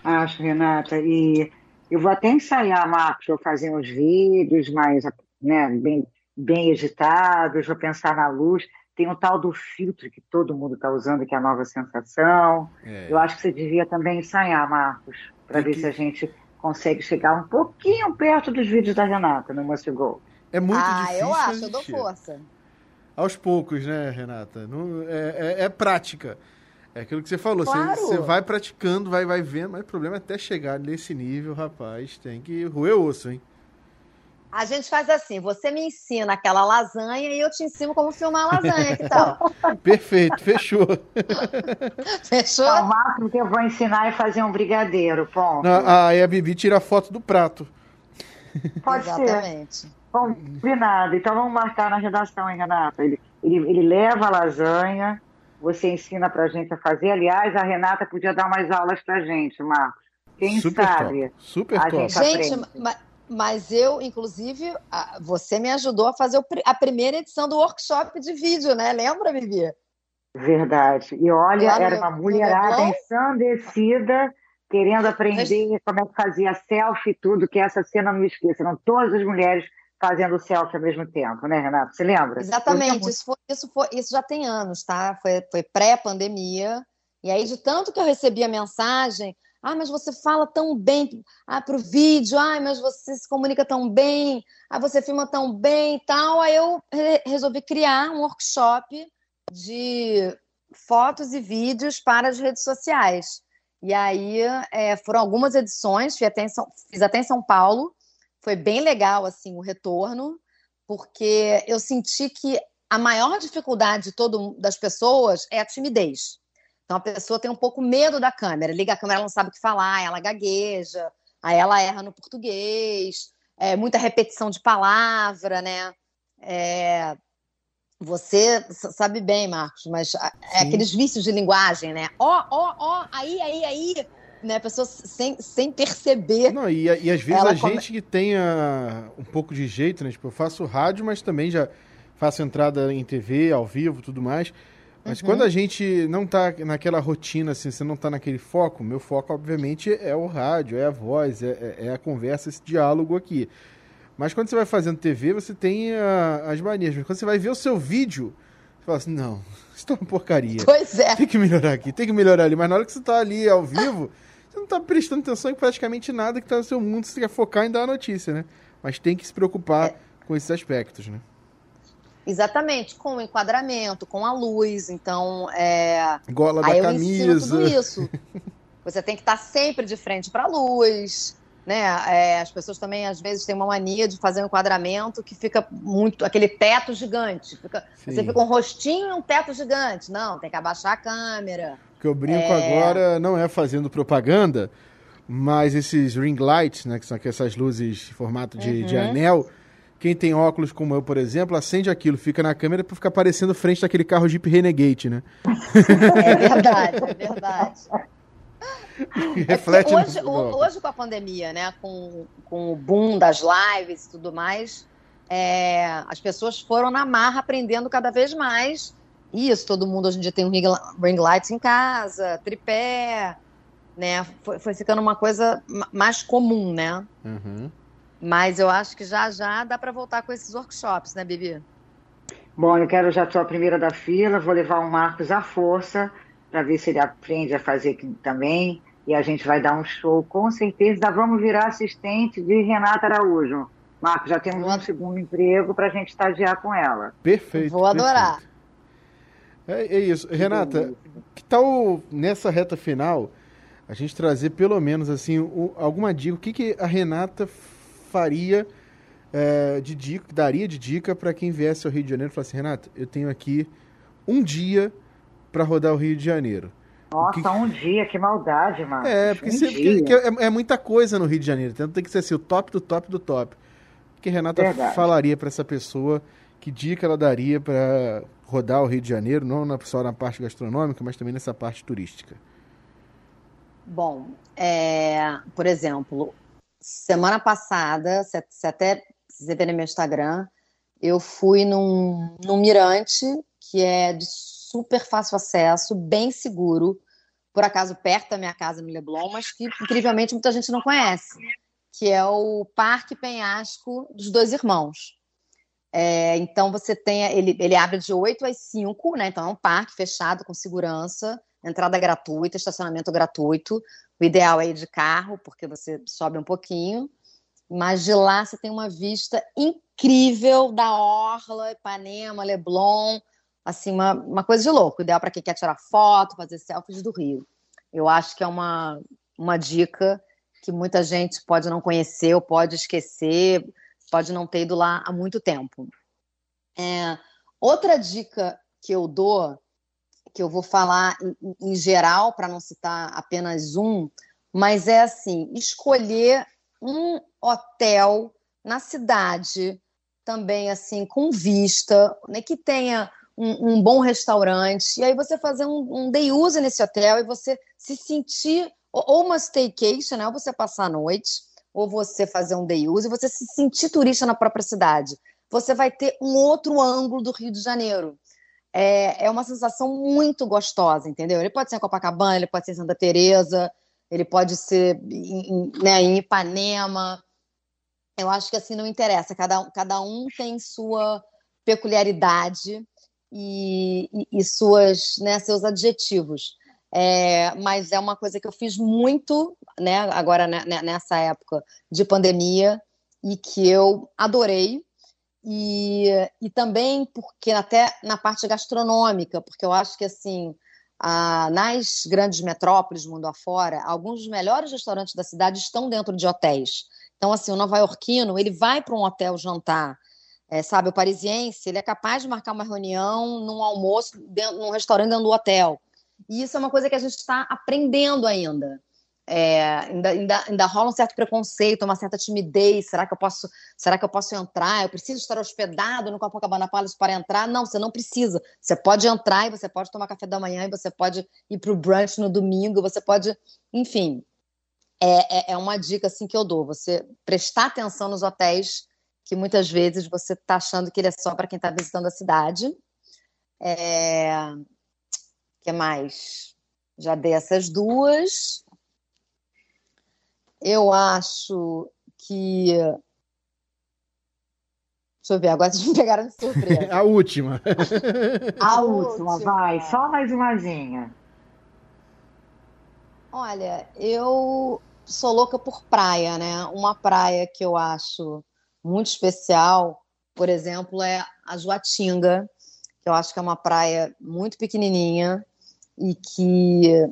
Acho, Renata, e eu vou até ensaiar, Marcos, vou fazer uns vídeos mais né, bem, bem editados, vou pensar na luz. Tem o tal do filtro que todo mundo está usando, que é a nova sensação. É. Eu acho que você devia também ensaiar, Marcos, para ver que... se a gente consegue chegar um pouquinho perto dos vídeos da Renata no Must Go. É muito ah, difícil. Ah, eu acho, eu dou força. Aos poucos, né, Renata? Não, é, é, é, prática. É aquilo que você falou. Claro. Você, você, vai praticando, vai, vai vendo, mas o problema é até chegar nesse nível, rapaz, tem que roer osso, hein? A gente faz assim, você me ensina aquela lasanha e eu te ensino como filmar a lasanha, que tal? Perfeito, fechou. fechou? Então, o máximo que eu vou ensinar é fazer um brigadeiro, ponto. aí a Bibi tira a foto do prato. Pode Exatamente. ser. Combinado. Então vamos marcar na redação, hein, Renata? Ele, ele, ele leva a lasanha, você ensina pra gente a fazer. Aliás, a Renata podia dar mais aulas pra gente, Marcos. Quem Super sabe? Top. Super a top. Gente, gente mas eu, inclusive, você me ajudou a fazer a primeira edição do workshop de vídeo, né? Lembra, Vivi? Verdade. E olha, era uma mulherada ensandecida querendo aprender como é que fazia selfie e tudo, que essa cena não me esqueça. Eram todas as mulheres fazendo selfie ao mesmo tempo, né, Renato? Você lembra? Exatamente, isso, foi, isso, foi, isso já tem anos, tá? Foi, foi pré-pandemia. E aí, de tanto que eu recebi a mensagem, Ah, mas você fala tão bem ah, para o vídeo. Ah, mas você se comunica tão bem. Ah, você filma tão bem e tal. Aí eu re resolvi criar um workshop de fotos e vídeos para as redes sociais. E aí é, foram algumas edições, fiz até, São, fiz até em São Paulo. Foi bem legal assim o retorno, porque eu senti que a maior dificuldade de todo, das pessoas é a timidez. Então a pessoa tem um pouco medo da câmera, liga a câmera, ela não sabe o que falar, ela gagueja, aí ela erra no português, é, muita repetição de palavra, né? É, você sabe bem, Marcos, mas é aqueles vícios de linguagem, né? Ó, ó, ó, aí, aí, aí, né? A pessoa sem, sem perceber. Não, e, e às vezes a come... gente que tenha um pouco de jeito, né? Tipo, eu faço rádio, mas também já faço entrada em TV, ao vivo, tudo mais. Mas uhum. quando a gente não tá naquela rotina, assim, você não tá naquele foco, meu foco, obviamente, é o rádio, é a voz, é, é, é a conversa, esse diálogo aqui. Mas quando você vai fazendo TV, você tem a, as manias. Mas quando você vai ver o seu vídeo, você fala assim, não, isso tá uma porcaria. Pois é. Tem que melhorar aqui, tem que melhorar ali. Mas na hora que você tá ali ao vivo, você não tá prestando atenção em praticamente nada que tá no seu mundo, você quer focar em dar a notícia, né? Mas tem que se preocupar é. com esses aspectos, né? Exatamente, com o enquadramento, com a luz, então é. Gola da camisa. tudo isso. Você tem que estar sempre de frente para a luz, né? É, as pessoas também às vezes têm uma mania de fazer um enquadramento que fica muito aquele teto gigante. Fica, você fica um rostinho e um teto gigante. Não, tem que abaixar a câmera. O que eu brinco é... agora não é fazendo propaganda, mas esses ring lights, né? Que são essas luzes em formato de, uhum. de anel quem tem óculos como eu, por exemplo, acende aquilo, fica na câmera para ficar aparecendo frente daquele carro Jeep Renegade, né? É verdade, é verdade. Reflete é hoje, hoje, com a pandemia, né, com, com o boom das lives e tudo mais, é, as pessoas foram na marra aprendendo cada vez mais isso. Todo mundo hoje em dia tem um ring, lights em casa, tripé, né? Foi, foi ficando uma coisa mais comum, né? Uhum. Mas eu acho que já já dá para voltar com esses workshops, né, Bibi? Bom, eu quero já sou a primeira da fila, vou levar o Marcos à força para ver se ele aprende a fazer aqui também. E a gente vai dar um show, com certeza. Vamos virar assistente de Renata Araújo. Marcos, já temos um segundo emprego para a gente estagiar com ela. Perfeito. Vou adorar. Perfeito. É, é, isso. Renata, que tal nessa reta final a gente trazer pelo menos assim alguma dica? O que, que a Renata faria é, de dica, daria de dica para quem viesse ao Rio de Janeiro e falasse, Renato, eu tenho aqui um dia para rodar o Rio de Janeiro. Nossa, que... um dia, que maldade, mano. É, porque, um você, porque é, é, muita coisa no Rio de Janeiro, então tem que ser assim, o top do top do top. O que a Renata Verdade. falaria para essa pessoa? Que dica ela daria para rodar o Rio de Janeiro, não só na parte gastronômica, mas também nessa parte turística? Bom, é, por exemplo, semana passada, você até você vê no meu Instagram, eu fui num, num mirante que é de super fácil acesso, bem seguro, por acaso perto da minha casa no Leblon, mas que incrivelmente muita gente não conhece, que é o Parque Penhasco dos Dois Irmãos. É, então você tem, ele, ele abre de 8 às 5, né? Então é um parque fechado com segurança, entrada gratuita, estacionamento gratuito. O ideal é ir de carro, porque você sobe um pouquinho. Mas de lá você tem uma vista incrível da Orla, Ipanema, Leblon. Assim, uma, uma coisa de louco. O ideal para quem quer tirar foto, fazer selfies do Rio. Eu acho que é uma, uma dica que muita gente pode não conhecer ou pode esquecer, pode não ter ido lá há muito tempo. É, outra dica que eu dou que eu vou falar em, em geral, para não citar apenas um, mas é assim: escolher um hotel na cidade, também assim, com vista, né, que tenha um, um, bom restaurante, e aí você fazer um, um day use nesse hotel e você se sentir, ou uma staycation, né, ou você passar a noite, ou você fazer um day use, e você se sentir turista na própria cidade. Você vai ter um outro ângulo do Rio de Janeiro é, é uma sensação muito gostosa, entendeu? Ele pode ser em Copacabana, ele pode ser em Santa Teresa, ele pode ser em, né, em Ipanema. Eu acho que assim não interessa, cada, cada um tem sua peculiaridade e, e, e suas, né, seus adjetivos. É, mas é uma coisa que eu fiz muito, né, agora né, né, nessa época de pandemia e que eu adorei. E, e também porque até na parte gastronômica, porque eu acho que assim nas grandes metrópoles mundo afora, alguns dos melhores restaurantes da cidade estão dentro de hotéis. Então, assim, o nova-iorquino, ele vai para um hotel jantar, é, sabe? O parisiense, ele é capaz de marcar uma reunião num almoço, dentro, num restaurante dentro do hotel. E isso é uma coisa que a gente está aprendendo ainda. É, ainda, ainda, ainda rola um certo preconceito, uma certa timidez. Será que eu posso, será que eu posso entrar? Eu preciso estar hospedado no Copacabana Palace para entrar? Não, você não precisa. Você pode entrar e você pode tomar café da manhã e você pode ir para o brunch no domingo. Você pode, enfim, é, é, é uma dica assim que eu dou. Você prestar atenção nos hotéis que muitas vezes você está achando que ele é só para quem está visitando a cidade. É... que mais? Já dei essas duas. Eu acho que. Deixa eu ver, agora vocês me pegaram de surpresa. a última. a, a última, última, vai. Só mais umazinha. Olha, eu sou louca por praia, né? Uma praia que eu acho muito especial, por exemplo, é a Juatinga, que eu acho que é uma praia muito pequenininha e que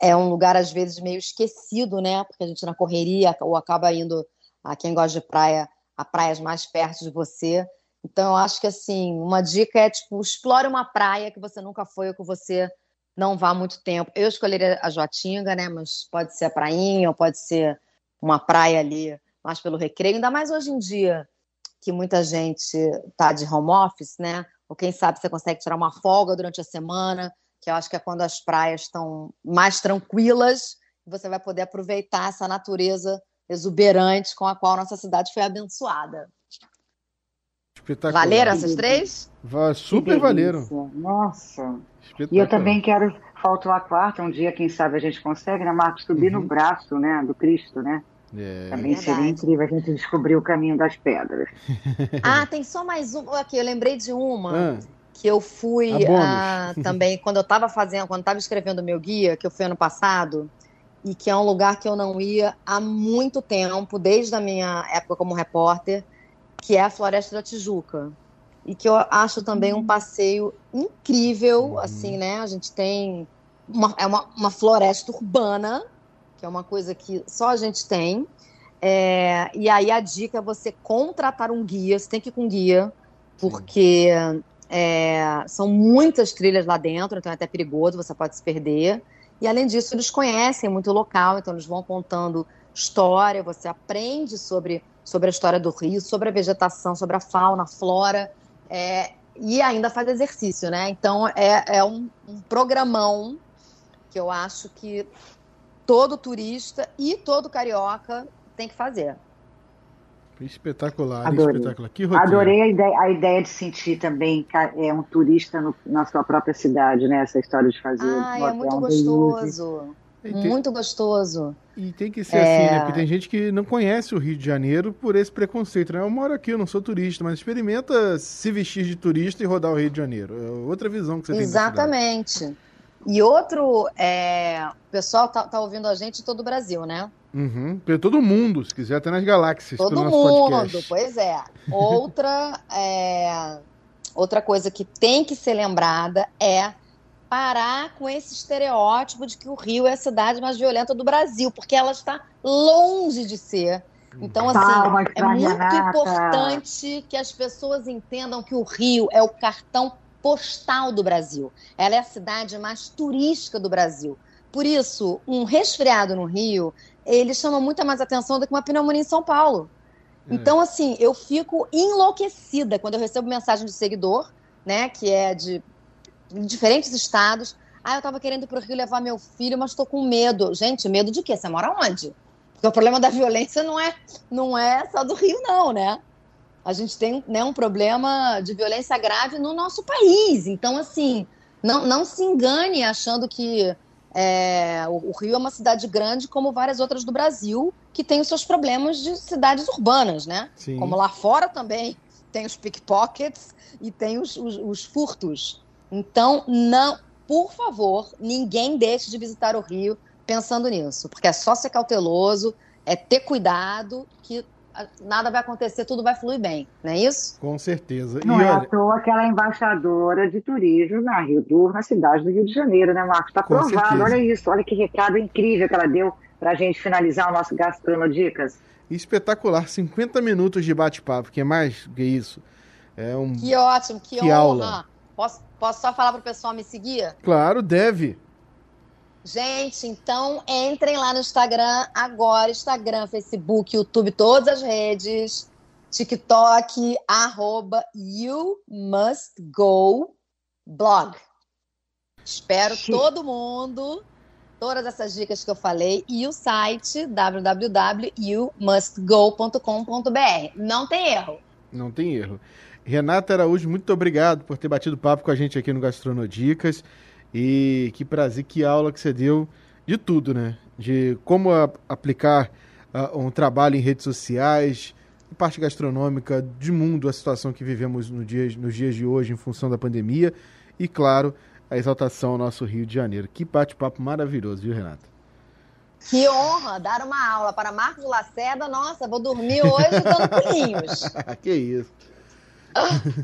é um lugar às vezes meio esquecido, né? Porque a gente na correria ou acaba indo a quem gosta de praia a praias mais perto de você. Então eu acho que assim, uma dica é tipo, explore uma praia que você nunca foi ou que você não vá há muito tempo. Eu escolheria a Joatinga, né? Mas pode ser a prainha ou pode ser uma praia ali mais pelo recreio, ainda mais hoje em dia que muita gente está de home office, né? Ou quem sabe você consegue tirar uma folga durante a semana, que eu acho que é quando as praias estão mais tranquilas, você vai poder aproveitar essa natureza exuberante com a qual nossa cidade foi abençoada. Espetacular. Valeram essas três? Super valeram. Nossa. E eu também quero, faltou a quarta, um dia, quem sabe a gente consegue, né, Marcos, subir uhum. no braço, né, do Cristo, né? É. Também Verdade. seria incrível a gente descobrir o caminho das pedras. ah, tem só mais um. Aqui, eu lembrei de uma. Ah. Que eu fui ah, também, quando eu estava fazendo, quando estava escrevendo o meu guia, que eu fui ano passado, e que é um lugar que eu não ia há muito tempo, desde a minha época como repórter, que é a Floresta da Tijuca. E que eu acho também um hum. passeio incrível, uhum. assim, né? A gente tem uma, é uma, uma floresta urbana, que é uma coisa que só a gente tem. É, e aí a dica é você contratar um guia, você tem que ir com guia, porque é, são muitas trilhas lá dentro, então é até perigoso, você pode se perder. E além disso, eles conhecem muito o local, então eles vão contando história, você aprende sobre, sobre a história do rio, sobre a vegetação, sobre a fauna, a flora, é, e ainda faz exercício, né? Então é, é um, um programão que eu acho que todo turista e todo carioca tem que fazer. Espetacular, Adorei. espetacular. Que Adorei a ideia, a ideia de sentir também é um turista no, na sua própria cidade, né? Essa história de fazer. Ah, é muito gostoso. Tem, muito gostoso. E tem que ser é... assim, né? Porque tem gente que não conhece o Rio de Janeiro por esse preconceito, né? Eu moro aqui, eu não sou turista, mas experimenta se vestir de turista e rodar o Rio de Janeiro. É outra visão que você Exatamente. tem. Exatamente. E outro, é... o pessoal tá, tá, ouvindo a gente em todo o Brasil, né? Uhum. Todo mundo, se quiser, até nas galáxias. Todo mundo, podcast. pois é. Outra, é... outra coisa que tem que ser lembrada é parar com esse estereótipo de que o Rio é a cidade mais violenta do Brasil, porque ela está longe de ser. Então, assim, Palmas é muito Renata. importante que as pessoas entendam que o Rio é o cartão postal do Brasil. Ela é a cidade mais turística do Brasil. Por isso, um resfriado no Rio, ele chama muita mais atenção do que uma pneumonia em São Paulo. É. Então, assim, eu fico enlouquecida quando eu recebo mensagem de seguidor, né, que é de diferentes estados. Ah, eu estava querendo ir para o Rio levar meu filho, mas estou com medo. Gente, medo de quê? Você mora onde? Porque o problema da violência não é, não é só do Rio, não, né? a gente tem né, um problema de violência grave no nosso país. Então, assim, não, não se engane achando que é, o, o, Rio é uma cidade grande, como várias outras do Brasil, que tem os seus problemas de cidades urbanas, né? Sim. Como lá fora também tem os pickpockets e tem os, os, os furtos. Então, não por favor, ninguém deixe de visitar o Rio pensando nisso, porque é só ser cauteloso, é ter cuidado, que nada vai acontecer, tudo vai fluir bem, não é isso? Com certeza. Não e é olha... à toa aquela embaixadora de turismo na Rio do, na cidade do Rio de Janeiro, né, Marcos? Está provado, olha isso, olha que recado incrível que ela deu para a gente finalizar o nosso Gastronodicas. Espetacular, 50 minutos de bate-papo, que é mais que isso. É um... Que ótimo, que, que honra. Aula. Posso, posso só falar para o pessoal me seguir? Claro, deve. Gente, então entrem lá no Instagram agora, Instagram, Facebook, YouTube, todas as redes, TikTok, arroba You Must Go Blog. Espero todo mundo, todas essas dicas que eu falei, e o site www.youmustgo.com.br. Não tem erro. Não tem erro. Renata Araújo, muito obrigado por ter batido papo com a gente aqui no Gastronodicas. E que prazer, que aula que você deu de tudo, né? De como a, aplicar uh, um trabalho em redes sociais, parte gastronômica, de mundo, a situação que vivemos no dia, nos dias de hoje em função da pandemia. E, claro, a exaltação ao nosso Rio de Janeiro. Que bate-papo maravilhoso, viu, Renata? Que honra dar uma aula para Marcos Lacerda. Nossa, vou dormir hoje dando pulinhos. que isso.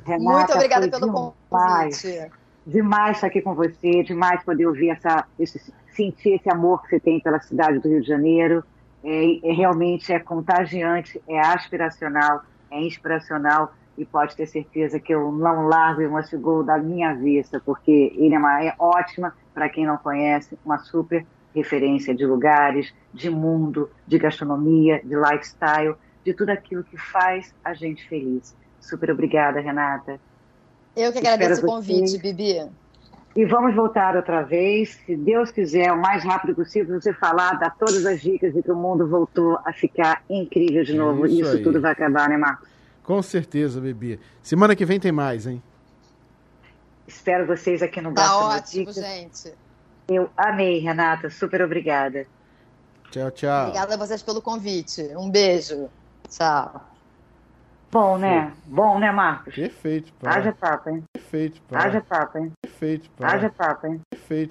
Renata, Muito obrigada pelo convite. Demais estar aqui com você, demais poder ouvir essa, esse, sentir esse amor que você tem pela cidade do Rio de Janeiro. É, é, realmente é contagiante, é aspiracional, é inspiracional e pode ter certeza que eu não largo o Must Go da minha vista, porque ele é, uma, é ótima para quem não conhece, uma super referência de lugares, de mundo, de gastronomia, de lifestyle, de tudo aquilo que faz a gente feliz. Super obrigada, Renata. Eu que agradeço Espero o convite, você. Bibi. E vamos voltar outra vez, se Deus quiser, o mais rápido possível, você falar, dar todas as dicas de que o mundo voltou a ficar incrível de novo. Isso, Isso tudo vai acabar, né, Marcos? Com certeza, Bibi. Semana que vem tem mais, hein? Espero vocês aqui no Tá ótimo, Dicas. gente. Eu amei, Renata. Super obrigada. Tchau, tchau. Obrigada a vocês pelo convite. Um beijo. Tchau. Bom, né? Bom, né, Marcos? Perfeito, pá. Haja papo, hein? Perfeito, pá. Haja papo, hein? Perfeito, pá. Haja papo, hein? Perfeito.